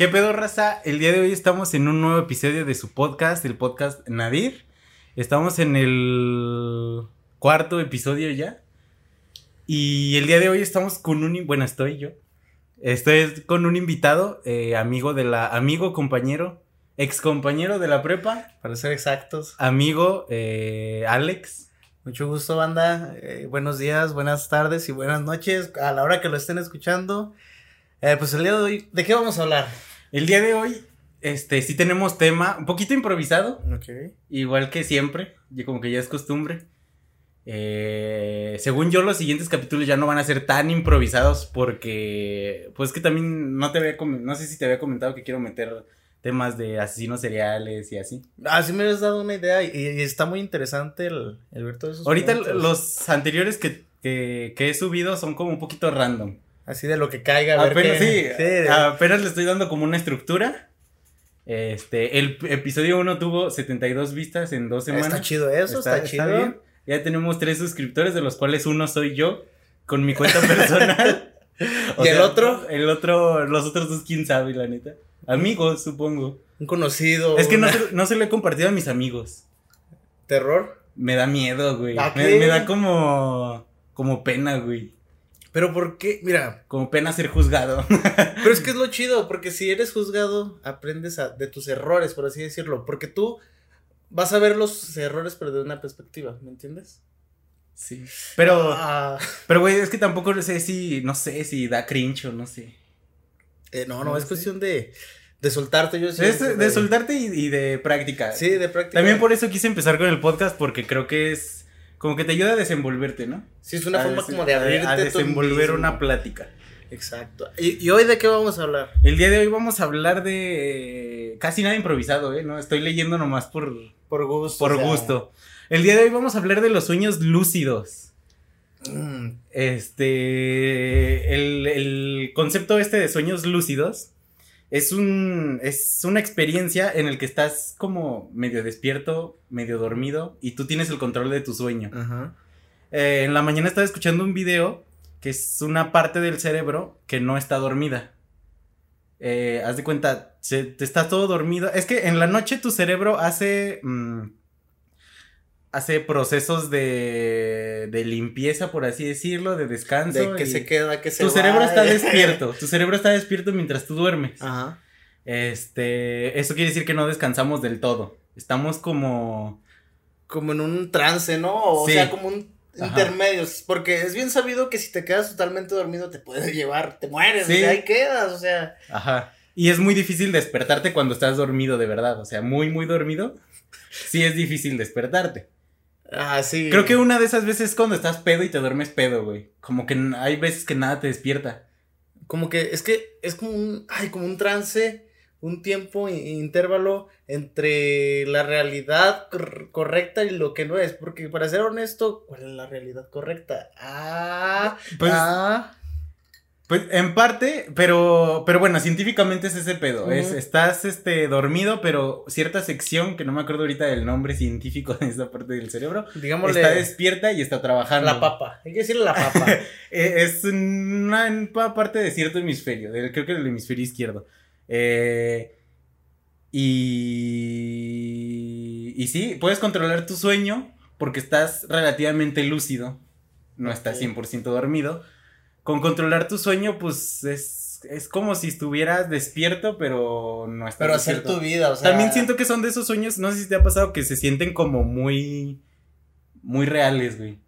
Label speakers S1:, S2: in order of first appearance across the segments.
S1: ¿Qué pedo, raza? El día de hoy estamos en un nuevo episodio de su podcast, el podcast Nadir. Estamos en el cuarto episodio ya. Y el día de hoy estamos con un... Bueno, estoy yo. Estoy con un invitado, eh, amigo de la... Amigo, compañero, ex compañero de la prepa.
S2: Para ser exactos.
S1: Amigo, eh, Alex.
S2: Mucho gusto, banda. Eh, buenos días, buenas tardes y buenas noches a la hora que lo estén escuchando. Eh, pues el día de hoy, ¿de qué vamos a hablar?
S1: El día de hoy, este, sí tenemos tema un poquito improvisado. Igual que siempre, y como que ya es costumbre. Eh, según yo, los siguientes capítulos ya no van a ser tan improvisados porque, pues que también no te había, no sé si te había comentado que quiero meter temas de asesinos seriales y así.
S2: Ah, sí me has dado una idea y, y está muy interesante el, el ver todos esos
S1: Ahorita los anteriores que, que, que he subido son como un poquito random.
S2: Así de lo que caiga, a ver
S1: Apenas,
S2: qué-
S1: sí,
S2: de-
S1: apenas le estoy dando como una estructura. Este, el episodio 1 tuvo 72 vistas en dos semanas.
S2: Está chido eso, está, chido.
S1: Ya tenemos tres suscriptores, de los cuales uno soy yo, con mi cuenta personal.
S2: ¿Y el otro?
S1: El otro, los otros dos, quién sabe, la neta. Amigos, supongo.
S2: Un conocido.
S1: Es que no se, no se lo he compartido a mis amigos.
S2: Terror.
S1: Me da miedo, güey.
S2: ¿A
S1: Me, me da como, como pena, güey.
S2: Pero ¿por qué? Mira,
S1: Como pena ser juzgado.
S2: pero es que es lo chido, porque si eres juzgado, aprendes a- de tus errores, por así decirlo. Porque tú vas a ver los errores, pero de una perspectiva, ¿me entiendes?
S1: sí. Pero,
S2: Ah,
S1: pero, güey, es que tampoco sé si, no sé si da cringe o no sé.
S2: eh, no, no,
S1: No
S2: es
S1: sé.
S2: cuestión de, de soltarte. Yo
S1: Es
S2: siento
S1: de soltarte y, y de práctica.
S2: Sí, de práctica.
S1: También por eso quise empezar con el podcast porque creo que es como que te ayuda a desenvolverte, ¿no?
S2: Sí, es una
S1: A
S2: forma como de abrirte
S1: a desenvolver una plática.
S2: Exacto. ¿Y, y hoy de qué vamos a hablar?
S1: El día de hoy vamos a hablar de casi nada improvisado, ¿eh? No estoy leyendo nomás por
S2: Por gusto.
S1: por
S2: o sea,
S1: gusto. El día de hoy vamos a hablar de los sueños lúcidos.
S2: mm,
S1: Este el, el concepto este de sueños lúcidos es un es una experiencia en el que estás como medio despierto, medio dormido y tú tienes el control de tu sueño.
S2: Ajá.
S1: Eh, en la mañana estaba escuchando un video que es una parte del cerebro que no está dormida. Eh, haz de cuenta, se, te está todo dormido. Es que en la noche tu cerebro hace. mm, hace procesos de, de limpieza, por así decirlo, de descanso.
S2: De que se queda, que se
S1: Tu cerebro está despierto. Tu cerebro está despierto mientras tú duermes.
S2: Ajá.
S1: Este. Eso quiere decir que no descansamos del todo. Estamos como.
S2: Como en un trance, ¿no? O
S1: Sí.
S2: sea, como un
S1: Ajá.
S2: intermedio. Porque es bien sabido que si te quedas totalmente dormido te puedes llevar, te mueres,
S1: Sí.
S2: o sea, ahí quedas, o sea.
S1: Ajá. Y es muy difícil despertarte cuando estás dormido de verdad. O sea, muy, muy dormido. Sí es difícil despertarte.
S2: Ah, sí.
S1: Creo que una de esas veces es cuando estás pedo y te duermes pedo, güey. Como que hay veces que nada te despierta.
S2: Como que es que es como un, ay, como un trance, un tiempo, intervalo entre la realidad cor- correcta y lo que no es. Porque para ser honesto, ¿cuál es la realidad correcta? Ah,
S1: Pues,
S2: ah.
S1: Pues en parte, pero, pero bueno, científicamente es ese pedo. Es, estás este, dormido, pero cierta sección, que no me acuerdo ahorita del nombre científico de esa parte del cerebro,
S2: Digámosle
S1: está despierta y está trabajando.
S2: la papa. Hay que decirle la papa.
S1: Eh, es una parte de cierto hemisferio, del- creo que del hemisferio izquierdo. Eh, y, y sí, puedes controlar tu sueño porque estás relativamente lúcido, no estás
S2: Ok.
S1: 100% dormido. Con controlar tu sueño, pues es, es como si estuvieras despierto, pero no estás
S2: Pero hacer
S1: despierto.
S2: tu vida, o sea.
S1: También siento que son de esos sueños, no sé si te ha pasado, que se sienten como muy, muy reales, güey.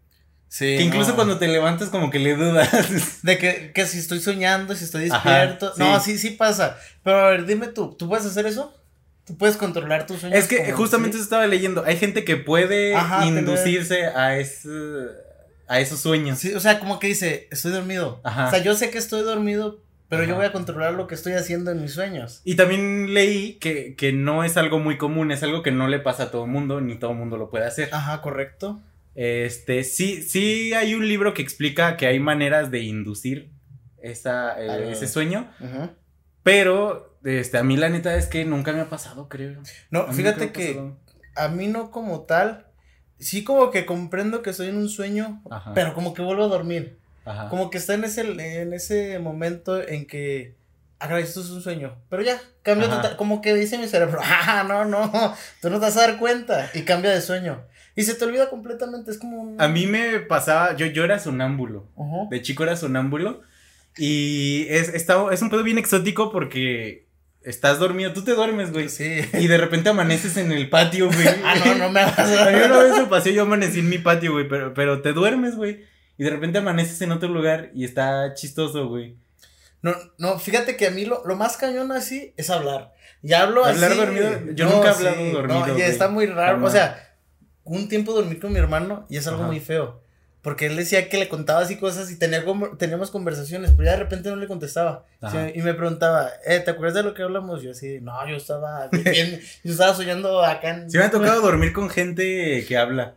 S2: Sí,
S1: Que incluso
S2: no.
S1: cuando te levantas como que le dudas.
S2: De que, que si estoy soñando, si estoy
S1: Ajá,
S2: despierto.
S1: sí.
S2: No, sí, sí pasa. Pero a ver, dime tú, ¿tú puedes hacer eso? ¿Tú puedes controlar tus sueños?
S1: es que justamente
S2: sí?
S1: eso estaba leyendo. Hay gente que puede
S2: Ajá,
S1: inducirse a ese, a esos sueños.
S2: Sí, o sea, como que dice, estoy dormido.
S1: Ajá.
S2: O sea, yo sé que estoy dormido, pero yo voy a controlar lo que estoy haciendo en mis sueños.
S1: Y también leí que, que no es algo muy común, es algo que no le pasa a todo mundo, ni todo mundo lo puede hacer.
S2: Ajá, correcto.
S1: Este, sí, sí hay un libro que explica que hay maneras de inducir esa, eh,
S2: Ah.
S1: ese sueño,
S2: Ajá.
S1: pero este, a mí la neta es que nunca me ha pasado, creo.
S2: No, fíjate que
S1: pasado.
S2: a mí no como tal, sí como que comprendo que estoy en un sueño,
S1: Ajá.
S2: pero como que vuelvo a dormir.
S1: Ajá.
S2: Como que está en ese, en ese momento en que ah, esto es un sueño. Pero ya, cambia
S1: Ajá.
S2: total, como que dice mi cerebro, ah, no, no, tú no te vas a dar cuenta. Y cambia de sueño. Y se te olvida completamente, es como un...
S1: A mí me pasaba, yo, yo era sonámbulo.
S2: Ujú.
S1: De chico era sonámbulo. Y es, está- es un pedo bien exótico porque estás dormido, tú te duermes, güey.
S2: Sí.
S1: Y de repente amaneces en el patio, güey.
S2: Ah, no, no me hagas.
S1: A mí una vez me pasó, yo amanecí en mi patio, güey, pero, pero te duermes, güey. Y de repente amaneces en otro lugar y está chistoso, güey.
S2: No, no, fíjate que a mí lo, lo más cañón así es hablar. Y hablo
S1: ¿Hablar
S2: así.
S1: dormido? Yo nunca he hablado dormido,
S2: No, y
S1: güey.
S2: está muy raro.
S1: Jamás.
S2: O sea, un tiempo dormí con mi hermano y es algo
S1: Ajá.
S2: muy feo. Porque él decía que le contaba así cosas y tenía como- teníamos conversaciones, pero ya de repente no le contestaba. Sí, y me preguntaba, eh, ¿te acuerdas de lo que hablamos? Yo así, no, yo estaba bien, yo estaba soñando acá en...
S1: Sí me ha tocado dormir con gente que habla.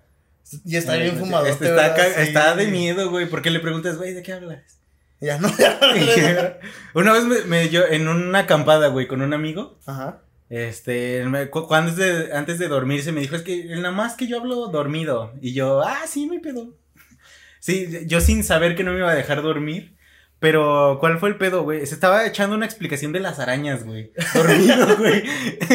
S2: Y está bien
S1: Eh,
S2: fumado.
S1: este está, de miedo, güey, porque le preguntas, güey, ¿de qué hablas?
S2: Ya no, ya no.
S1: una vez me, me- yo en una acampada, güey, con un amigo,
S2: Ajá.
S1: este, me- cuando antes de, antes de dormirse me dijo, es que nada más que yo hablo dormido. Y yo, ah, sí, me pedo. Sí, yo sin saber que no me iba a dejar dormir. Pero, ¿cuál fue el pedo, güey? Se estaba echando una explicación de las arañas, güey. Dormido, güey.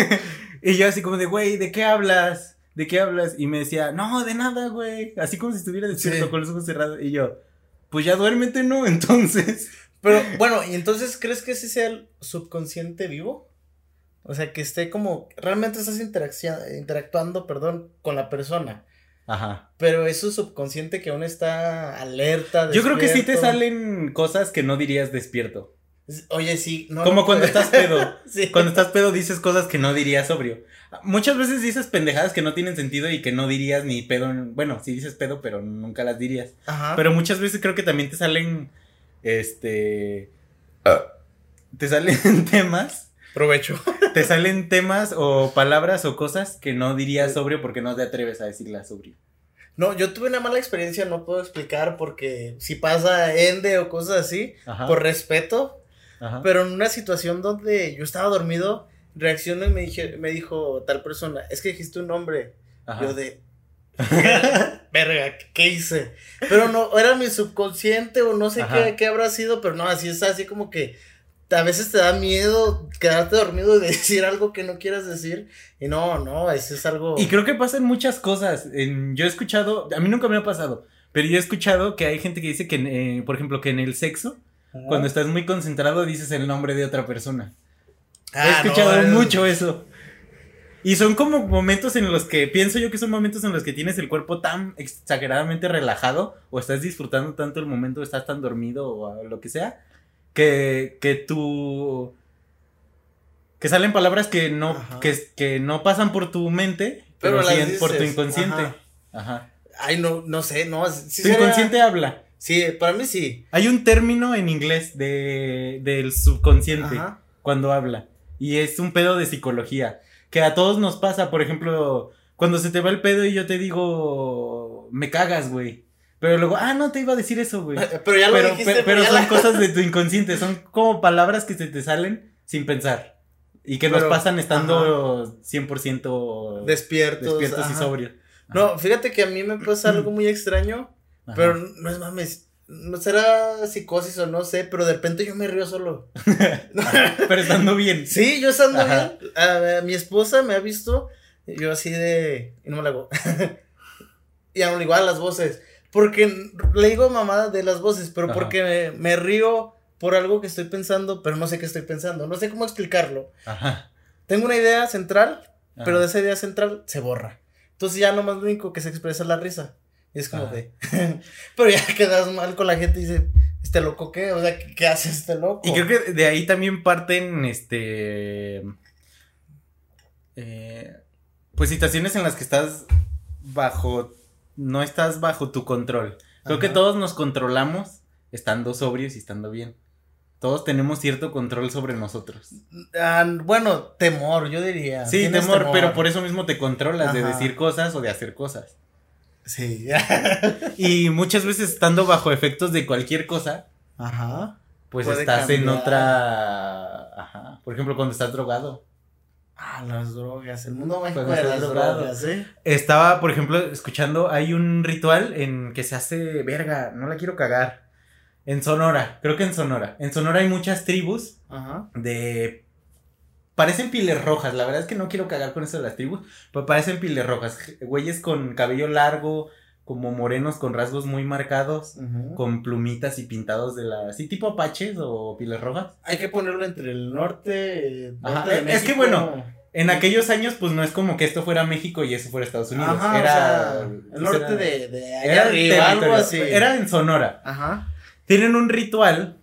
S1: y yo así como de, güey, ¿de qué hablas? ¿De qué hablas? Y me decía, no, de nada, güey. Así como si estuviera despierto
S2: Sí.
S1: con los ojos cerrados. Y yo, pues ya duérmete, ¿no? Entonces.
S2: Pero bueno, ¿y entonces crees que ese sea el subconsciente vivo? O sea, que esté como, realmente estás interactuando, perdón, con la persona,
S1: Ajá.
S2: pero es su subconsciente que aún está alerta.
S1: Yo creo que sí te salen cosas que no dirías despierto.
S2: Oye, sí. No,
S1: Como
S2: no,
S1: cuando estás pedo.
S2: sí.
S1: Cuando estás pedo dices cosas que no dirías sobrio. Muchas veces dices pendejadas que no tienen sentido y que no dirías ni pedo. en- Bueno, sí dices pedo, pero nunca las dirías.
S2: Ajá.
S1: Pero muchas veces creo que también te salen. Este. Te salen temas.
S2: Provecho.
S1: Te salen temas o palabras o cosas que no dirías sobrio porque no te atreves a decirlas sobrio.
S2: No, yo tuve una mala experiencia, no puedo explicar porque si pasa ende o cosas así,
S1: Ajá.
S2: por respeto,
S1: ajá.
S2: pero en una situación donde yo estaba dormido, reaccionó y me, dije, me dijo tal persona, es que dijiste un nombre.
S1: ajá.
S2: Yo de. Verga, ¿qué hice? Pero no, era mi subconsciente o no sé qué, qué habrá sido, pero no, así es así como que a veces te da miedo quedarte dormido y decir algo que no quieras decir. Y no, no, eso es algo.
S1: Y creo que pasan muchas cosas. En- yo he escuchado, a mí nunca me ha pasado, pero yo he escuchado que hay gente que dice que, eh, por ejemplo, que en el sexo,
S2: Ajá.
S1: cuando estás muy concentrado, dices el nombre de otra persona.
S2: Ah,
S1: he escuchado
S2: no, es-
S1: mucho eso. Y son como momentos en los que, pienso yo que son momentos en los que tienes el cuerpo tan exageradamente relajado, o estás disfrutando tanto el momento, estás tan dormido o lo que sea, que, que tú... Que salen palabras que no, que, que no pasan por tu mente,
S2: Pero
S1: pero, sí por tu inconsciente.
S2: ajá.
S1: Ajá.
S2: Ay, no, no sé, no. Sí
S1: tu
S2: será-
S1: inconsciente habla.
S2: Sí, para mí sí.
S1: Hay un término en inglés de, del subconsciente
S2: Ajá.
S1: cuando habla. Y es un pedo de psicología. Que a todos nos pasa, por ejemplo, cuando se te va el pedo y yo te digo, me cagas, güey. Pero luego, ah, no te iba a decir eso, güey.
S2: Pero ya lo
S1: Pero,
S2: dijiste,
S1: pe- pero
S2: ya
S1: son
S2: la-
S1: cosas de tu inconsciente, son como palabras que se te salen sin pensar. Y que nos
S2: Pero,
S1: pasan estando 100%
S2: despiertos.
S1: despiertos y
S2: ajá.
S1: sobrios.
S2: No, fíjate que a mí me pasa algo muy extraño,
S1: Ajá.
S2: pero no es mames. No será psicosis o no sé, pero de repente yo me río solo.
S1: Pero estando bien.
S2: Sí, yo estando
S1: Ajá.
S2: bien. a- a mi esposa me ha visto. Yo así de. Y no me la hago. y aún igual las voces. Porque le digo mamada de las voces, pero
S1: Ajá.
S2: porque me, me río por algo que estoy pensando, pero no sé qué estoy pensando. No sé cómo explicarlo.
S1: Ajá.
S2: Tengo una idea central,
S1: Ajá.
S2: pero de esa idea central se borra. Entonces ya nomás lo único que se expresa es la risa. Y es como de. pero ya quedas mal con la gente y dice, ¿este loco qué? O sea, ¿qué, qué hace este loco?
S1: Y creo que de ahí también parten, este, eh, pues situaciones en las que estás bajo, no estás bajo tu control. Creo que todos nos controlamos estando sobrios y estando bien. Todos tenemos cierto control sobre nosotros.
S2: Ah, bueno, temor, yo diría.
S1: Sí, temor, pero por eso mismo te controlas de decir cosas o de hacer cosas.
S2: Sí.
S1: Y muchas veces estando bajo efectos de cualquier cosa,
S2: Ajá.
S1: pues
S2: Puede
S1: estás en otra... Ajá. Por ejemplo, cuando estás drogado.
S2: Ah, las drogas. El mundo mágico de las drogas, ¿eh?
S1: Estaba, por ejemplo, escuchando, hay un ritual en que se hace, verga, no la quiero cagar. En Sonora, creo que en Sonora. En Sonora hay muchas tribus
S2: Ajá.
S1: de... Parecen piles rojas, la verdad es que no quiero cagar con eso de las tribus, pero parecen piles rojas. Güeyes con cabello largo, como morenos, con rasgos muy marcados, con plumitas y pintados de la... Sí, tipo apaches o piles rojas.
S2: Hay que ponerlo entre el norte.
S1: Ajá,
S2: norte de
S1: es que
S2: México.
S1: bueno, En aquellos años, pues no es como que esto fuera México y eso fuera Estados Unidos.
S2: Ajá,
S1: era...
S2: o sea, el
S1: pues,
S2: norte
S1: era-
S2: de, de allá
S1: era
S2: arriba, algo así.
S1: Era en Sonora.
S2: Ajá.
S1: Tienen un ritual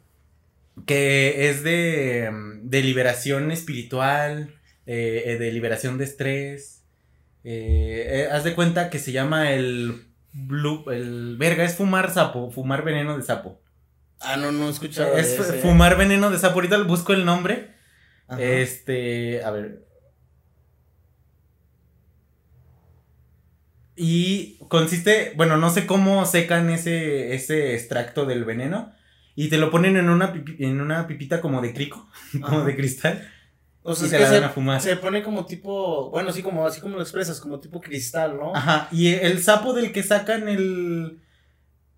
S1: que es de, de liberación espiritual, eh, eh, de liberación de estrés. Eh, eh, haz de cuenta que se llama el blue, el verga, es fumar sapo, fumar veneno de sapo.
S2: Ah, no, no he escuchado.
S1: Es
S2: ese.
S1: fumar veneno de sapo. Ahorita busco el nombre.
S2: Ajá.
S1: Este, a ver. Y consiste, bueno, no sé cómo secan ese, ese extracto del veneno. Y te lo ponen en una, pipi- en una pipita como de crico, como de cristal.
S2: O sea,
S1: y se la
S2: se,
S1: dan a fumar.
S2: se pone como tipo, bueno, así como, así como lo expresas, como tipo cristal, ¿no?
S1: Ajá. Y el sapo del que sacan el.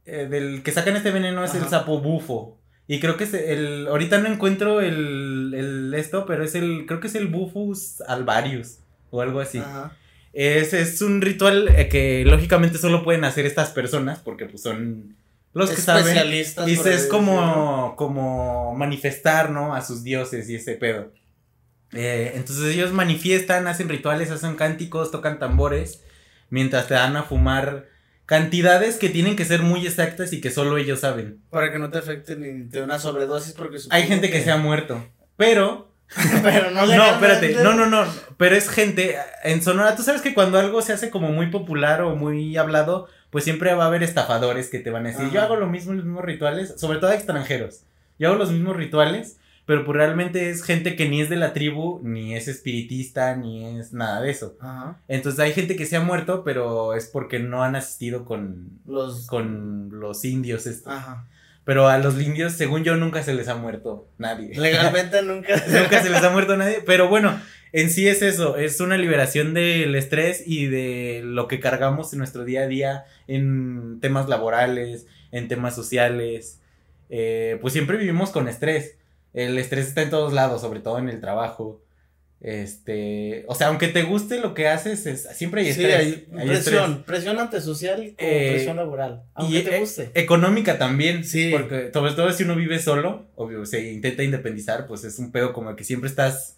S1: eh, del que sacan este veneno es el sapo bufo. Y creo que es el. Ahorita no encuentro el, el esto, pero es el. Creo que es el Bufus alvarius. O algo así.
S2: Ajá.
S1: Es, es un ritual eh, que lógicamente solo pueden hacer estas personas porque pues son los que saben.
S2: Especialistas.
S1: Y es como, como manifestar, ¿no? A sus dioses y ese pedo. Eh, entonces ellos manifiestan, hacen rituales, hacen cánticos, tocan tambores, mientras te dan a fumar cantidades que tienen que ser muy exactas y que solo ellos saben.
S2: Para que no te afecte ni de una sobredosis, porque
S1: Hay gente que se ha muerto, pero
S2: Pero no
S1: No, espérate, no, no, no, pero es gente, en Sonora, tú sabes que cuando algo se hace como muy popular o muy hablado, pues siempre va a haber estafadores que te van a decir,
S2: Ajá.
S1: yo hago lo mismo, los mismos rituales, sobre todo extranjeros, yo hago los mismos rituales, pero pues realmente es gente que ni es de la tribu, ni es espiritista, ni es nada de eso.
S2: Ajá.
S1: Entonces hay gente que se ha muerto, pero es porque no han asistido con,
S2: Los.
S1: con los indios estos.
S2: Ajá.
S1: Pero a los indios, según yo, nunca se les ha muerto nadie.
S2: Legalmente nunca.
S1: Nunca se les ha muerto nadie. Pero bueno, en sí es eso. Es una liberación del estrés y de lo que cargamos en nuestro día a día en temas laborales, en temas sociales. Eh, pues siempre vivimos con estrés. El estrés está en todos lados, sobre todo en el trabajo. Este, o sea, aunque te guste lo que haces, es- siempre hay
S2: Sí,
S1: estrés.
S2: hay
S1: hay
S2: presión,
S1: estrés.
S2: presión antesocial como
S1: Eh,
S2: presión laboral. Aunque
S1: y,
S2: te
S1: eh,
S2: guste.
S1: Económica también.
S2: Sí.
S1: Porque sobre todo si uno vive solo, o se intenta independizar, pues es un pedo como que siempre estás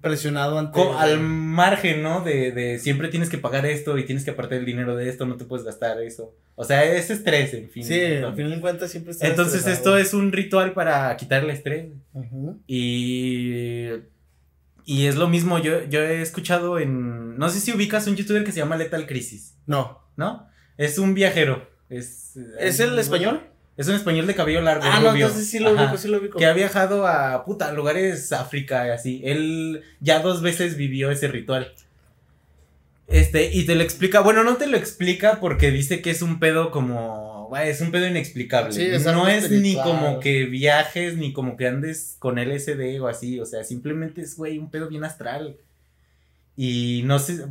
S2: Presionado ante.
S1: co- al margen, ¿no? De, de siempre tienes que pagar esto y tienes que apartar el dinero de esto, no te puedes gastar eso. O sea, es estrés, en fin.
S2: Sí, al final de cuentas siempre está
S1: Entonces esto es un ritual para quitar el estrés. Y... Y es lo mismo, yo, yo he escuchado en... No sé si ubicas un youtuber que se llama Lethal Crisis,
S2: No.
S1: ¿no? Es un viajero. Es,
S2: ¿Es el español?
S1: Es un español de cabello largo.
S2: Ah, no, entonces sí lo ubico, sí lo ubico.
S1: Que ha viajado a puta lugares África y así. Él ya dos veces vivió ese ritual. Este, y te lo explica, bueno, no te lo explica porque dice que es un pedo como, "Güey, es un pedo inexplicable.
S2: Sí, es algo
S1: no es ni como que viajes, ni como que andes con LSD o así, o sea, simplemente es, güey, un pedo bien astral. Y no sé,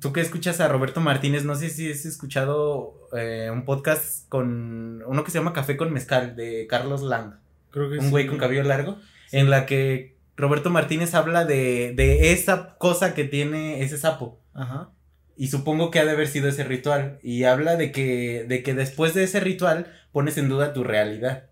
S1: tú que escuchas a Roberto Martínez, no sé si has escuchado eh, un podcast con uno que se llama Café con Mezcal de Carlos Lang
S2: Creo que
S1: un
S2: sí.
S1: güey con cabello largo, en la que Roberto Martínez habla de, de esa cosa que tiene ese sapo.
S2: Ajá.
S1: Y supongo que ha de haber sido ese ritual. Y habla de que, de que después de ese ritual pones en duda tu realidad.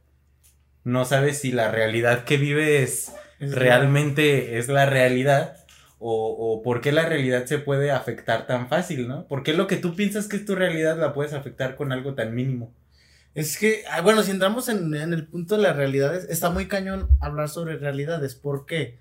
S1: No sabes si la realidad que vives
S2: Es
S1: realmente es la realidad. O, o por qué la realidad se puede afectar tan fácil, ¿no? ¿Por qué lo que tú piensas que es tu realidad la puedes afectar con algo tan mínimo?
S2: Es que, ah, bueno, si entramos en, en el punto de las realidades, está muy cañón hablar sobre realidades. ¿Por qué?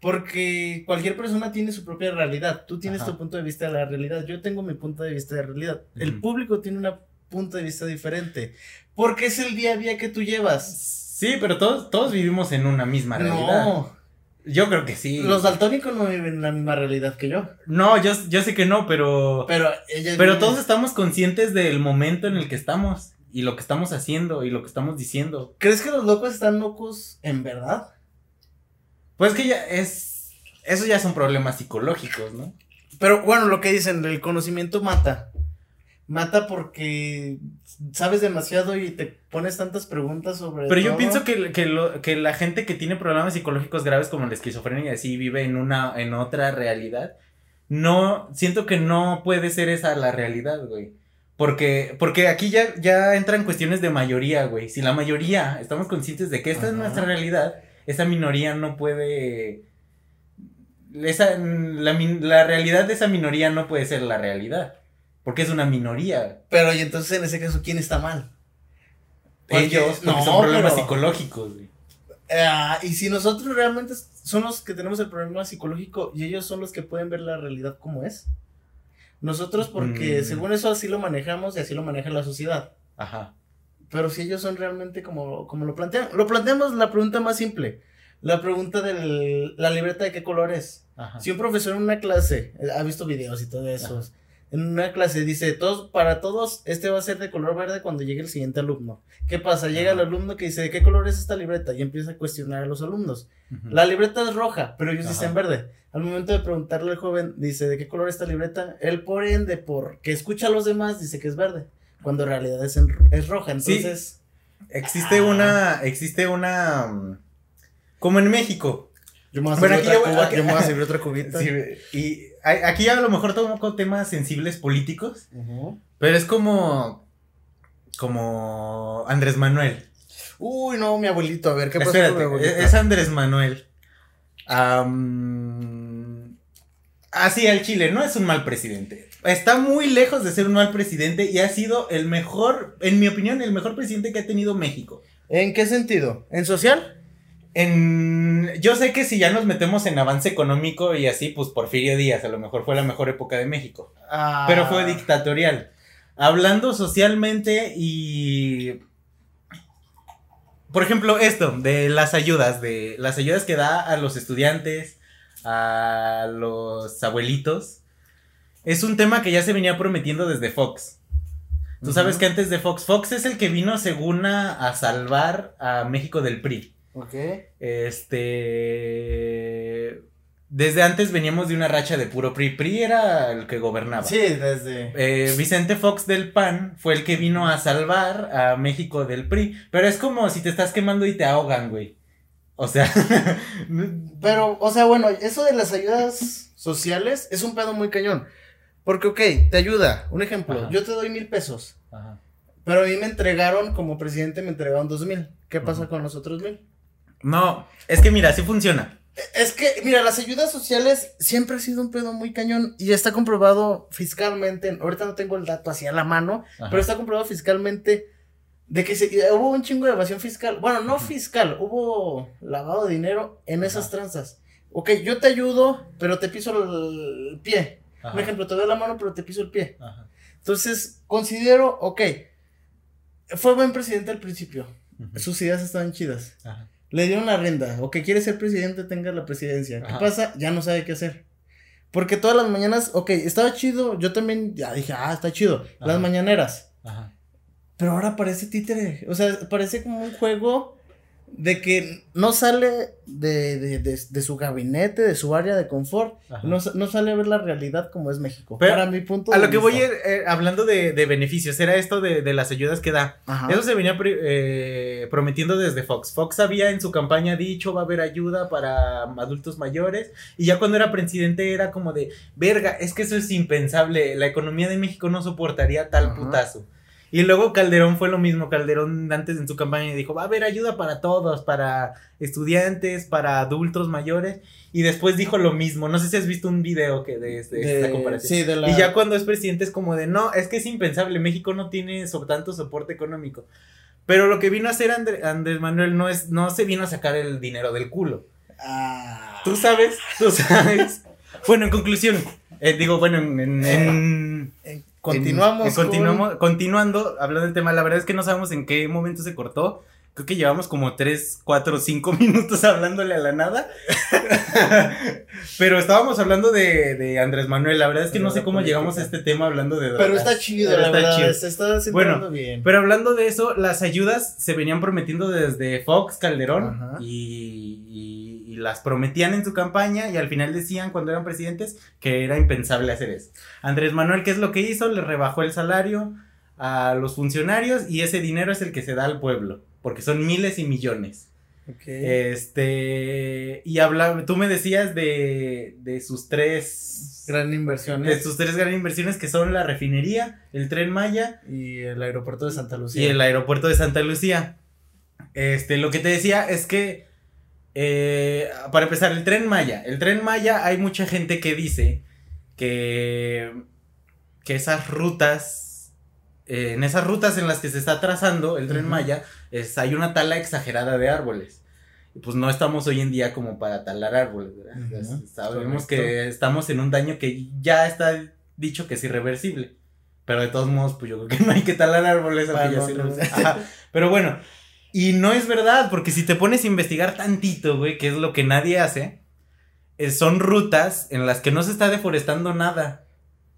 S2: Porque cualquier persona tiene su propia realidad. Tú tienes
S1: Ajá.
S2: tu punto de vista de la realidad. Yo tengo mi punto de vista de realidad. El público tiene un punto de vista diferente. Porque es el día a día que tú llevas.
S1: Sí, pero todos, todos vivimos en una misma realidad.
S2: No,
S1: Yo creo que sí.
S2: los daltónicos no viven en la misma realidad que yo.
S1: No, yo, yo sé que no, pero.
S2: Pero
S1: Pero todos estamos conscientes del momento en el que estamos. Y lo que estamos haciendo y lo que estamos diciendo.
S2: ¿Crees que los locos están locos en verdad?
S1: Pues que ya es. Eso ya son problemas psicológicos, ¿no?
S2: Pero bueno, lo que dicen, el conocimiento mata. Mata porque sabes demasiado y te pones tantas preguntas sobre.
S1: Pero yo pienso que, que, lo, que la gente que tiene problemas psicológicos graves como la esquizofrenia y así vive en una, en otra realidad. No, siento que no puede ser esa la realidad, güey. Porque, porque aquí ya, ya entran cuestiones de mayoría, güey. Si la mayoría estamos conscientes de que esta es nuestra realidad, esa minoría no puede. Esa, la, la realidad de esa minoría no puede ser la realidad. Porque es una minoría.
S2: Pero y entonces en ese caso, ¿quién está mal?
S1: Ellos, porque no, son problemas psicológicos, güey.
S2: Ah, y si nosotros realmente son los que tenemos el problema psicológico y ellos son los que pueden ver la realidad como es. Nosotros porque mm. según eso así lo manejamos y así lo maneja la sociedad. Ajá. Pero si ellos son realmente como, como lo plantean, lo planteamos la pregunta más simple. La pregunta de la libreta de qué color es. Ajá. Si un profesor en una clase ha visto videos y todo eso, en una clase dice, todos, para todos, este va a ser de color verde cuando llegue el siguiente alumno. ¿Qué pasa? Llega el alumno que dice, ¿de qué color es esta libreta? Y empieza a cuestionar a los alumnos. La libreta es roja, pero ellos dicen verde. Al momento de preguntarle al joven, dice, ¿de qué color es esta libreta? Él, por ende, porque escucha a los demás, dice que es verde, cuando en realidad es, es roja. Entonces...
S1: Existe una, existe una, mm, como en México.
S2: Yo me voy a servir, otra, cubita.
S1: y aquí a lo mejor tomo temas sensibles políticos, pero es como, como Andrés Manuel.
S2: Uy, no, mi abuelito, a ver, ¿qué
S1: pasa Es Andrés Manuel. así al Chile, no es un mal presidente. Está muy lejos de ser un mal presidente y ha sido el mejor, en mi opinión, el mejor presidente que ha tenido México.
S2: ¿En qué sentido? ¿En social?
S1: En, yo sé que si ya nos metemos en avance económico y así, pues Porfirio Díaz a lo mejor fue la mejor época de México. Ah. Pero fue dictatorial. Hablando socialmente y... Por ejemplo, esto, de las ayudas, de las ayudas que da a los estudiantes, a los abuelitos. Es un tema que ya se venía prometiendo desde Fox. Tú sabes que antes de Fox, Fox es el que vino según a salvar a México del PRI. Ok. Este. Desde antes veníamos de una racha de puro PRI. PRI era el que gobernaba.
S2: Sí, desde.
S1: Eh, Vicente Fox del PAN fue el que vino a salvar a México del PRI. Pero es como si te estás quemando y te ahogan, güey. O sea.
S2: Pero, o sea, bueno, eso de las ayudas sociales es un pedo muy cañón. Porque, ok, te ayuda. Un ejemplo, yo te doy mil pesos. Ajá. Pero a mí me entregaron, como presidente, me entregaron dos mil. ¿Qué pasa con los otros mil?
S1: No, es que mira, así funciona.
S2: Es que, mira, las ayudas sociales siempre ha sido un pedo muy cañón y está comprobado fiscalmente. Ahorita no tengo el dato así a la mano, pero está comprobado fiscalmente de que se, hubo un chingo de evasión fiscal. Bueno, no fiscal, hubo lavado de dinero en esas tranzas. Ok, yo te ayudo, pero te piso el, pie. Por ejemplo, te doy la mano, pero te piso el pie. Entonces, considero, ok, fue buen presidente al principio. Sus ideas estaban chidas. Ajá le dieron la renda, o que quiere ser presidente, tenga la presidencia. ¿Qué pasa? Ya no sabe qué hacer. Porque todas las mañanas, ok, estaba chido, yo también ya dije, ah, está chido, las mañaneras. Ajá. Pero ahora parece títere, o sea, parece como un juego de que no sale de, de, de, su gabinete, de su área de confort, no, no, sale a ver la realidad como es México.
S1: Pero Para mi punto A lo que voy eh, hablando de, beneficios, era esto de, las ayudas que da. Eso se venía eh, prometiendo desde Fox. Fox había en su campaña dicho va a haber ayuda para adultos mayores y ya cuando era presidente era como de, verga, es que eso es impensable, la economía de México no soportaría tal putazo. Y luego Calderón fue lo mismo. Calderón antes en su campaña dijo, va a haber ayuda para todos, para estudiantes, para adultos mayores. Y después dijo lo mismo. No sé si has visto un video que de, esta comparación. Sí, de la... Y ya cuando es presidente es como de, no, es que es impensable. México no tiene tanto soporte económico. Pero lo que vino a hacer Andrés Manuel no es, no se vino a sacar el dinero del culo. Ah. Tú sabes, tú sabes. bueno, en conclusión, eh, digo, bueno, en, en
S2: Continuamos.
S1: continuamos Continuando, hablando del tema, la verdad es que no sabemos en qué momento se cortó. Creo que llevamos como 3, 4, 5 minutos hablándole a la nada. Pero estábamos hablando de, de, Andrés Manuel. La verdad es que no sé cómo llegamos a este tema hablando de
S2: Pero está chido, la está verdad. Chido. Se está bueno, bien.
S1: Pero hablando de eso, las ayudas se venían prometiendo desde Fox, Calderón y, y, y las prometían en su campaña y al final decían cuando eran presidentes que era impensable hacer eso. Andrés Manuel, ¿qué es lo que hizo? Le rebajó el salario a los funcionarios y ese dinero es el que se da al pueblo, porque son miles y millones. Este, y habla, tú me decías de, de sus tres
S2: Gran inversiones.
S1: de sus tres grandes inversiones que son la refinería, el tren Maya
S2: Y el aeropuerto de Santa Lucía.
S1: y el aeropuerto de Santa Lucía. Este, lo que te decía es que, eh, para empezar, el tren Maya. El tren Maya, hay mucha gente que dice que, que esas rutas, eh, en esas rutas en las que se está trazando el tren
S2: Ujú.
S1: Maya, es, hay una tala exagerada de árboles. Y pues no estamos hoy en día como para talar árboles, Sabemos
S2: correcto.
S1: que estamos en un daño que ya está dicho que es irreversible. Pero de todos modos, pues yo creo que no hay que talar árboles. aunque ya
S2: no,
S1: sí
S2: no.
S1: los- Ajá. Pero bueno, y no es verdad, porque si te pones a investigar tantito, güey, que es lo que nadie hace, eh, son rutas en las que no se está deforestando nada.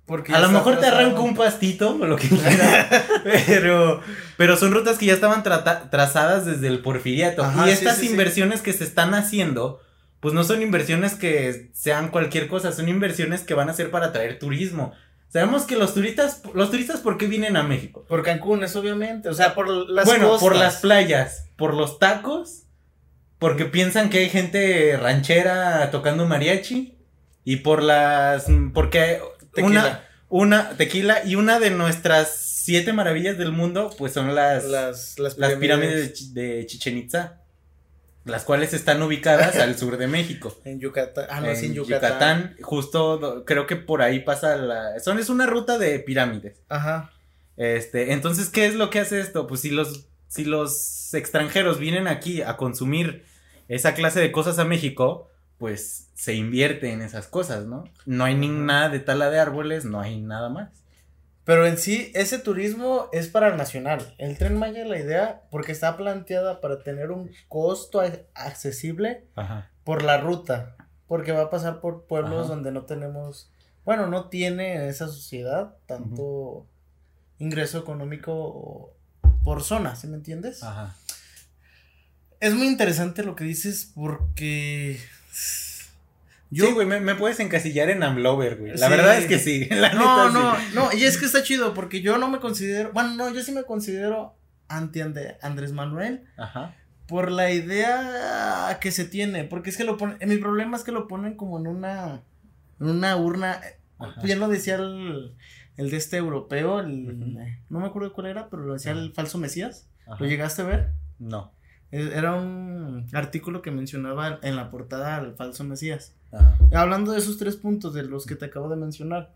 S2: Porque
S1: A lo mejor te arranca un pastito o lo que quieras, pero, pero son rutas que ya estaban trata- trazadas desde el porfiriato.
S2: Ajá,
S1: y estas
S2: sí, sí.
S1: inversiones que se están haciendo, pues no son inversiones que sean cualquier cosa, son inversiones que van a ser para atraer turismo. Sabemos que los turistas, los turistas, ¿por qué vienen a México?
S2: Por Cancún, es obviamente. O sea, por las
S1: bueno, por las playas, por los tacos, porque piensan que hay gente ranchera tocando mariachi y por las porque
S2: Tequila.
S1: una una tequila y una de nuestras siete maravillas del mundo pues son las las,
S2: Las, las
S1: pirámides de, de Chichen Itza, las cuales están ubicadas al sur de México.
S2: En Yucatán. Ah, no,
S1: en
S2: en Yucatán.
S1: justo creo que por ahí pasa la son es una ruta de pirámides.
S2: Ajá.
S1: Este, entonces, ¿qué es lo que hace esto? Pues si los, si los extranjeros vienen aquí a consumir esa clase de cosas a México, pues se invierte en esas cosas, ¿no? No hay ni nada de tala de árboles, no hay nada más.
S2: Pero en sí, ese turismo es para el nacional. El tren Maya, la idea, porque está planteada para tener un costo accesible
S1: Ajá.
S2: por la ruta. Porque va a pasar por pueblos
S1: Ajá.
S2: donde no tenemos, bueno, no tiene esa sociedad tanto ingreso económico por zona, ¿sí me entiendes?
S1: Ajá.
S2: Es muy interesante lo que dices porque
S1: Yo, sí, güey, me, me puedes encasillar en Amlover, güey. La
S2: Sí.
S1: verdad es que sí. La
S2: No,
S1: neta,
S2: no,
S1: sí.
S2: no, y es que está chido porque yo no me considero, bueno, no, yo sí me considero anti Ande- Andrés Manuel
S1: Ajá.
S2: por la idea que se tiene, porque es que lo ponen, mi problema es que lo ponen como en una, en una urna,
S1: Ajá.
S2: bien lo decía el, el de este europeo, el, no me acuerdo cuál era, pero lo decía el falso Mesías,
S1: Ajá.
S2: ¿lo llegaste a ver?
S1: No.
S2: Era un artículo que mencionaba en la portada al falso Mesías.
S1: Ajá.
S2: Hablando de esos tres puntos de los que te acabo de mencionar.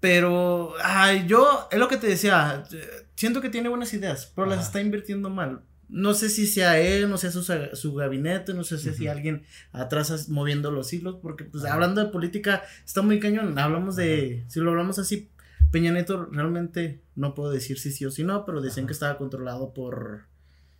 S2: Pero, ay, yo, es lo que te decía, siento que tiene buenas ideas, pero las
S1: Ajá.
S2: está invirtiendo mal. No sé si sea él, no sé su, su gabinete, no sé si
S1: Ujú.
S2: sea alguien atrás moviendo los hilos, porque pues
S1: Ajá.
S2: hablando de política está muy cañón. Hablamos de, si lo hablamos así, Peña Nieto realmente no puedo decir si sí o si no, pero decían que estaba controlado por...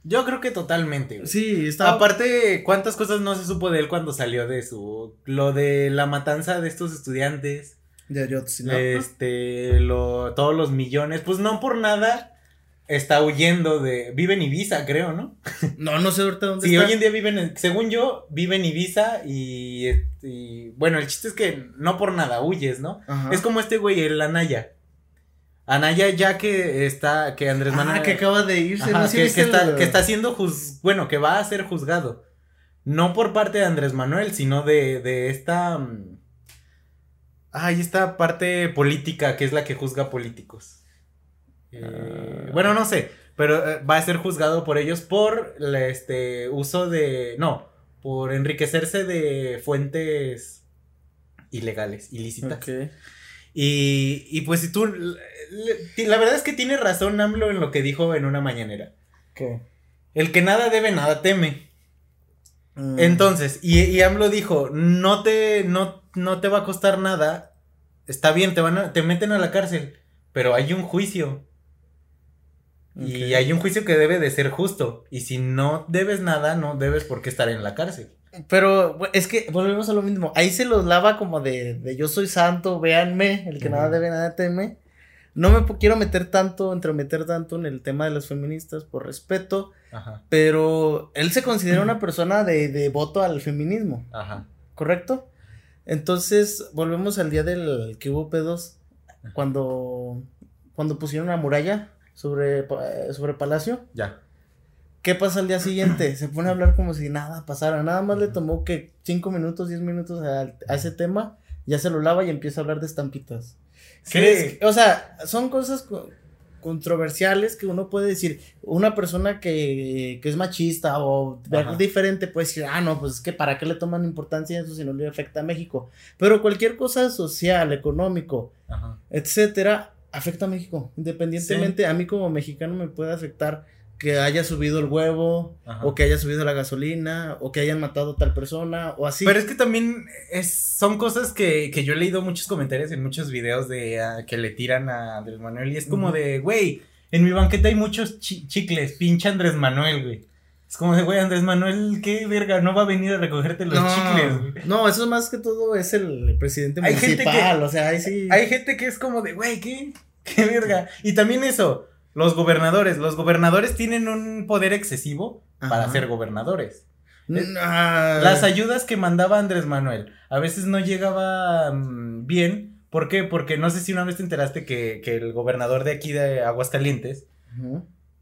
S1: Yo creo que totalmente, güey.
S2: Sí, estaba...
S1: Aparte, ¿cuántas cosas no se supo de él cuando salió de su... Lo de la matanza de estos estudiantes,
S2: de Ayotzinapa.
S1: este, lo, todos los millones, pues no por nada está huyendo de... Vive en Ibiza, creo, ¿no?
S2: No, no sé ahorita dónde
S1: Sí,
S2: está.
S1: hoy en día viven, en- según yo, vive en Ibiza y, y, bueno, el chiste es que no por nada huyes, ¿no?
S2: Ajá.
S1: Es como este güey, el Anaya. Anaya ya que está, que Andrés
S2: Ah,
S1: Manuel...
S2: que acaba de irse.
S1: Ajá,
S2: ¿no? ¿Sí
S1: que, está, que está siendo juz, bueno, que va a ser juzgado. No por parte de Andrés Manuel, sino de, de esta. mm, Ay, esta parte política que es la que juzga políticos. Eh,
S2: Ah.
S1: Bueno, no sé, pero eh, va a ser juzgado por ellos por este uso de. No, por enriquecerse de fuentes ilegales, ilícitas.
S2: Ok.
S1: Y, y pues si tú, la verdad es que tiene razón AMLO en lo que dijo en una mañanera.
S2: ¿Qué?
S1: El que nada debe, nada teme.
S2: Mm.
S1: Entonces, y, y AMLO dijo, no te, no, no te va a costar nada, está bien, te van a, te meten a la cárcel, pero hay un juicio. Y hay un juicio que debe de ser justo. Y si no debes nada, no debes por qué estar en la cárcel.
S2: Pero es que volvemos a lo mismo. Ahí se los lava como de, de yo soy santo, véanme, el que nada debe, nada teme. No me quiero meter tanto, entremeter tanto en el tema de las feministas por respeto.
S1: Ajá.
S2: pero él se considera una persona de, de voto al feminismo,
S1: Ajá.
S2: ¿correcto? Entonces, volvemos al día del que hubo pedos, cuando, cuando pusieron la muralla sobre, pa- sobre Palacio.
S1: Ya.
S2: ¿Qué pasa al día siguiente? Se pone a hablar como si nada pasara. Nada más le tomó que 5 minutos, 10 minutos a, a ese tema. Ya se lo lava y empieza a hablar de estampitas.
S1: ¿Qué?
S2: O sea, son cosas co- controversiales que uno puede decir. Una persona que, que es machista o
S1: Ajá.
S2: diferente puede decir, ah, no, pues es que para qué le toman importancia eso si no le afecta a México. Pero cualquier cosa social, económico,
S1: Ajá.
S2: etcétera, afecta a México. Independientemente, a mí como mexicano me puede afectar que haya subido el huevo,
S1: Ajá.
S2: o que haya subido la gasolina, o que hayan matado a tal persona, o así.
S1: Pero es que también es, son cosas que, que yo he leído muchos comentarios en muchos videos de ah, que le tiran a Andrés Manuel y es como de, güey, en mi banqueta hay muchos chi- chicles, pinche Andrés Manuel, güey. Es como de, güey, Andrés Manuel, qué verga, no va a venir a recogerte los
S2: no,
S1: chicles, güey.
S2: no, eso más que todo es el presidente
S1: Hay gente que-
S2: o sea, ahí sí.
S1: Hay gente que es como de, güey, ¿qué? ¿Qué verga? Y también eso, los gobernadores, los gobernadores tienen un poder excesivo para ser gobernadores.
S2: Ah,
S1: Las ayudas que mandaba Andrés Manuel a veces no llegaban bien. ¿Por qué? Porque no sé si una vez te enteraste que, que el gobernador de aquí de Aguascalientes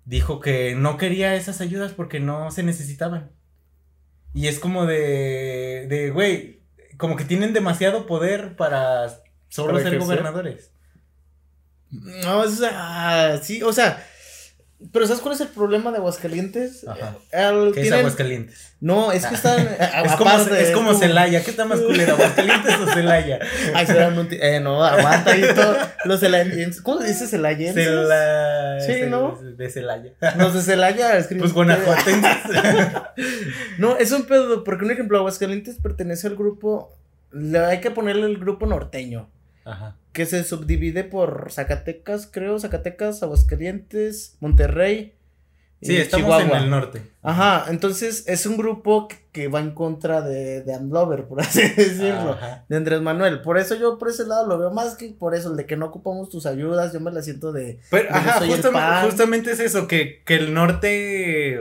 S1: dijo que no quería esas ayudas porque no se necesitaban. Y es como de, de, güey, como que tienen demasiado poder para solo
S2: Para
S1: ser
S2: ejercer.
S1: gobernadores.
S2: No, o sea, sí, o sea, pero ¿sabes cuál es el problema de Aguascalientes?
S1: Ajá.
S2: El-
S1: ¿Qué es Aguascalientes?
S2: No, es que están.
S1: Es como, es como Celaya, ¿qué está más culero? ¿Aguascalientes o Celaya?
S2: Ay, se dan un Eh, no, aguanta ahí todo. Los celayenses. ¿Cómo se dice celayenses?
S1: Cela...
S2: Sí,
S1: Cel-
S2: ¿no?
S1: De Celaya.
S2: Los de Celaya escriben.
S1: Pues guanajuatenses.
S2: No, es un pedo, porque un ejemplo, Aguascalientes pertenece al grupo. Le hay que ponerle el grupo norteño.
S1: Ajá.
S2: Que se subdivide por Zacatecas, creo, Zacatecas, Aguascalientes, Monterrey.
S1: Sí, estamos
S2: Chihuahua.
S1: en el norte.
S2: Ajá, entonces es un grupo que, que va en contra de, de Amlover, por así decirlo.
S1: Ajá.
S2: De Andrés Manuel. Por eso yo por ese lado lo veo más que por eso, el de que no ocupamos tus ayudas, yo me la siento de.
S1: Pero, ajá, justamente es eso, que, que el norte.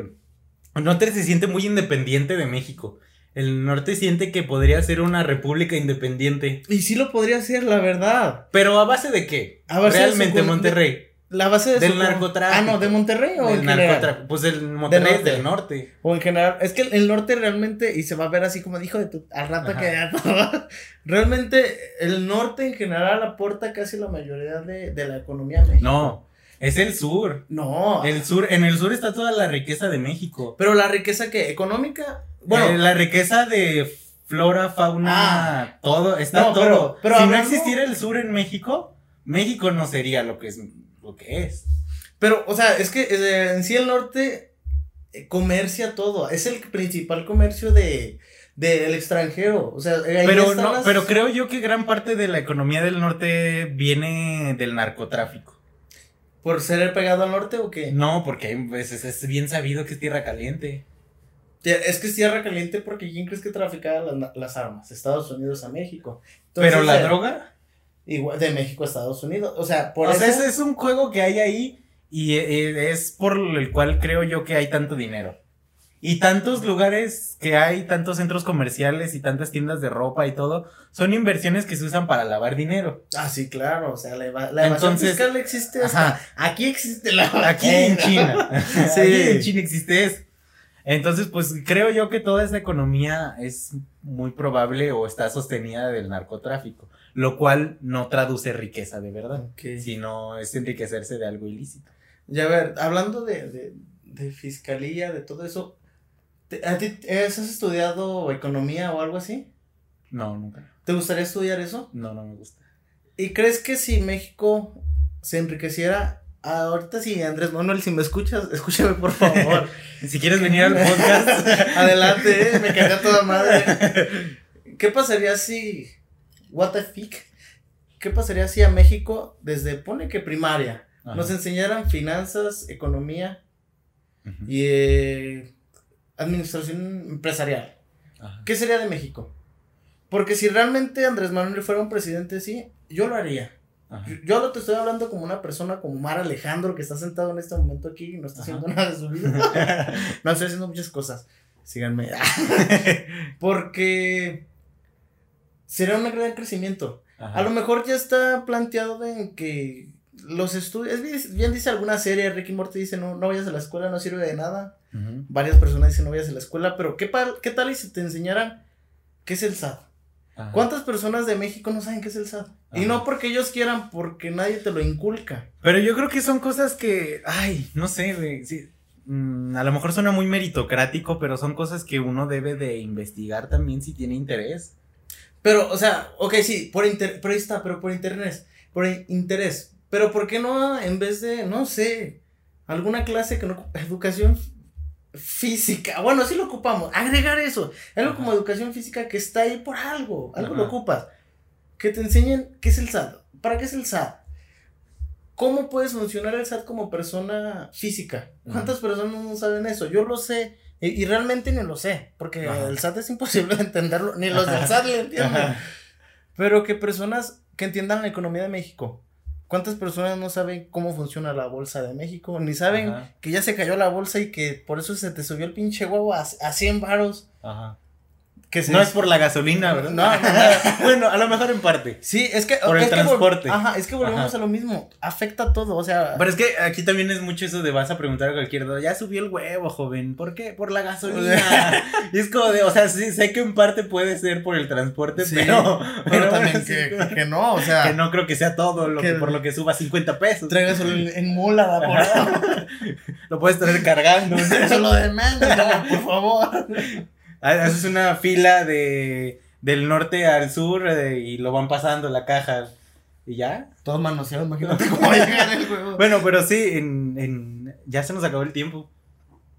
S1: El norte se siente muy independiente de México. El norte siente que podría ser una república independiente.
S2: Y sí lo podría hacer, la verdad.
S1: Pero a base de qué?
S2: A base de
S1: Realmente, Monterrey.
S2: La base de
S1: Del
S2: su-
S1: narcotráfico.
S2: Ah, no, de Monterrey o
S1: Del
S2: en general?
S1: narcotráfico. Pues el Monterrey es
S2: norte.
S1: del norte.
S2: O en general, es que el, norte realmente, y se va a ver así como dijo de tu, al rato
S1: Ajá.
S2: que realmente el norte en general aporta casi la mayoría de, de la economía México.
S1: No, es el sur.
S2: No.
S1: El sur, en el sur está toda la riqueza de México.
S2: Pero la riqueza que económica,
S1: Bueno,
S2: bueno,
S1: la riqueza de flora, fauna,
S2: Ah.
S1: todo, está
S2: No,
S1: todo.
S2: pero- pero
S1: si no existiera el sur en México, México no sería lo que es lo que es.
S2: pero, o sea, es que eh, en sí el norte eh, comercia todo, es el principal comercio de del extranjero, o sea, eh, ahí
S1: Pero
S2: están
S1: no,
S2: las-
S1: pero creo yo que gran parte de la economía del norte viene del narcotráfico.
S2: Por ser pegado al norte o qué?
S1: No, porque veces es bien sabido que es tierra caliente.
S2: Es que es tierra caliente porque ¿quién crees que traficaba las, las armas? Estados Unidos a México.
S1: Pero la
S2: eh,
S1: droga,
S2: Igual de México a Estados Unidos. O sea, por
S1: o
S2: eso.
S1: sea, ese es un juego que hay ahí y eh, es por el cual creo yo que hay tanto dinero. Y tantos lugares que hay, tantos centros comerciales y tantas tiendas de ropa y todo, son inversiones que se usan para lavar dinero.
S2: Ah, sí, claro. O sea, la, eva- la evasión
S1: Entonces-
S2: fiscal existe hasta.
S1: Ajá.
S2: Aquí existe la.
S1: Aquí en China.
S2: Sí.
S1: Aquí en China existe eso. Entonces, pues creo yo que toda esa economía es muy probable o está sostenida del narcotráfico, lo cual no traduce riqueza de verdad, sino es enriquecerse de algo ilícito.
S2: Ya a ver, hablando de, de, de fiscalía, de todo eso. ¿Te- ¿A ti has estudiado economía o algo así?
S1: No, nunca.
S2: ¿Te gustaría estudiar eso?
S1: No, no me gusta.
S2: ¿Y crees que si México se enriqueciera, ahorita si Andrés Manuel, si me escuchas, escúchame por favor.
S1: Si quieres venir al podcast.
S2: Adelante, eh, me cagué a toda madre. ¿Qué pasaría si, what the fuck? ¿Qué pasaría si a México, desde, pone que primaria,
S1: Ajá.
S2: nos enseñaran finanzas, economía y eh, administración empresarial?
S1: Ajá.
S2: ¿Qué sería de México? Porque si realmente Andrés Manuel fuera un presidente así, yo lo haría. Yo, yo no te estoy hablando como una persona como Mar Alejandro que está sentado en este momento aquí y no está haciendo nada de su vida. no, estoy haciendo muchas cosas. Síganme. Porque será un gran crecimiento.
S1: Ajá.
S2: A lo mejor ya está planteado en que los estudios, es bien, dice alguna serie, Ricky Morty dice, no, no vayas a la escuela, no sirve de nada. Varias personas dicen, no vayas a la escuela, pero ¿qué, pal- qué tal y si te enseñaran qué es el SAT?
S1: Ajá.
S2: ¿Cuántas personas de México no saben qué es el SAT? Y no porque ellos quieran, porque nadie te lo inculca.
S1: Pero yo creo que son cosas que, ay, no sé, güey, sí, mm, a lo mejor suena muy meritocrático, pero son cosas que uno debe de investigar también si tiene interés.
S2: Pero, o sea, ok, sí, por inter pero ahí está, pero por interés, por interés. Pero ¿por qué no en vez de, no sé, alguna clase que no, educación física, bueno, sí lo ocupamos, agregar eso, algo
S1: Ajá.
S2: como educación física que está ahí por algo, algo lo ocupas. Que te enseñen qué es el SAT, para qué es el SAT. ¿Cómo puedes funcionar el SAT como persona física? ¿Cuántas personas no saben eso? Yo lo sé. Y, y realmente ni lo sé, porque el SAT es imposible de entenderlo, ni los del SAT lo entienden. Pero que personas que entiendan la economía de México. ¿Cuántas personas no saben cómo funciona la bolsa de México? Ni saben
S1: Ajá.
S2: que ya se cayó la bolsa y que por eso se te subió el pinche huevo a, a 100 varos.
S1: Ajá.
S2: Que
S1: No es por la gasolina, ¿verdad?
S2: No, no, no.
S1: bueno, a lo mejor en parte.
S2: Sí, es que.
S1: Por el transporte.
S2: Ajá, es que volvemos
S1: Ajá.
S2: a lo mismo. Afecta todo, o sea.
S1: Pero es que aquí también es mucho eso de vas a preguntar a cualquier dos, ya subió el huevo, joven, ¿por qué? Por la gasolina. y es como de, o sea, sí, sé que en parte puede ser por el transporte,
S2: Sí,
S1: pero,
S2: pero también
S1: sí,
S2: que,
S1: como-
S2: que no, o sea.
S1: que no creo que sea todo lo que,
S2: que-
S1: por lo que suba 50 pesos.
S2: Traigas en, mula, por.
S1: Lo puedes traer cargando.
S2: Eso lo de menos, no, por favor.
S1: Ah, Haces una fila de del norte al sur eh, y lo van pasando la caja y ya.
S2: Todos manoseados, imagínate cómo va a llegar el huevo.
S1: Bueno, pero sí, en, en ya se nos acabó el tiempo.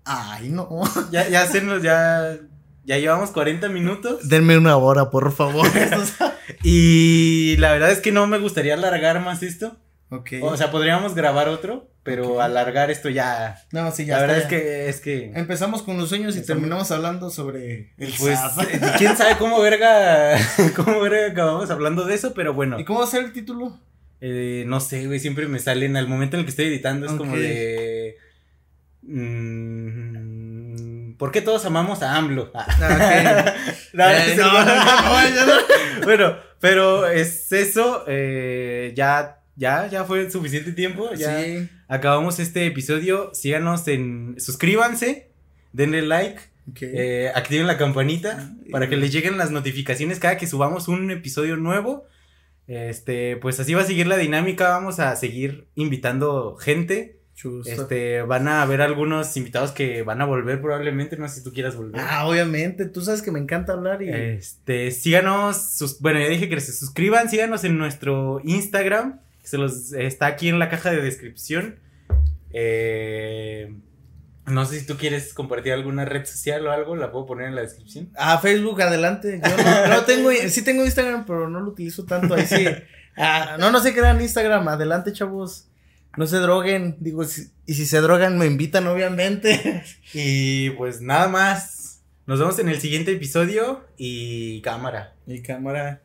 S2: Ay, no.
S1: Ya, ya se nos, ya, ya llevamos 40 minutos.
S2: Denme una hora, por favor.
S1: Y la verdad es que no me gustaría alargar más esto.
S2: ok.
S1: O sea, podríamos grabar otro, pero alargar esto ya.
S2: no, sí, ya
S1: la verdad es que es que
S2: Empezamos con los sueños y
S1: Empezamos.
S2: terminamos hablando sobre el
S1: pues eh, quién sabe cómo verga cómo verga acabamos hablando de eso, pero bueno,
S2: ¿Y cómo va a ser el título?
S1: eh, no sé, güey, siempre me salen al momento en el que estoy editando es como de mm, ¿Por qué todos amamos a AMLO? Bueno, pero es eso, eh, ya, ya, ya fue suficiente tiempo, ya
S2: Sí.
S1: acabamos este episodio, síganos en, suscríbanse, denle like,
S2: ok.
S1: eh, activen la campanita para que les lleguen las notificaciones cada que subamos un episodio nuevo, este, pues así va a seguir la dinámica, vamos a seguir invitando gente, este, van a haber algunos invitados que van a volver probablemente, no sé si tú quieras volver.
S2: Ah, obviamente. Tú sabes que me encanta hablar y.
S1: Este, síganos, sus- bueno, ya dije que se suscriban, síganos en nuestro Instagram, se los está aquí en la caja de descripción. Eh, no sé si tú quieres compartir alguna red social o algo, la puedo poner en la descripción.
S2: Ah, Facebook, adelante. Yo no, no tengo, sí tengo Instagram, pero no lo utilizo tanto. Ahí sí. Ah, no, no se crean Instagram. Adelante, chavos. No se droguen. Digo, si- y si se drogan, me invitan, obviamente.
S1: Y pues nada más, nos vemos en el siguiente episodio y cámara.
S2: Mi cámara.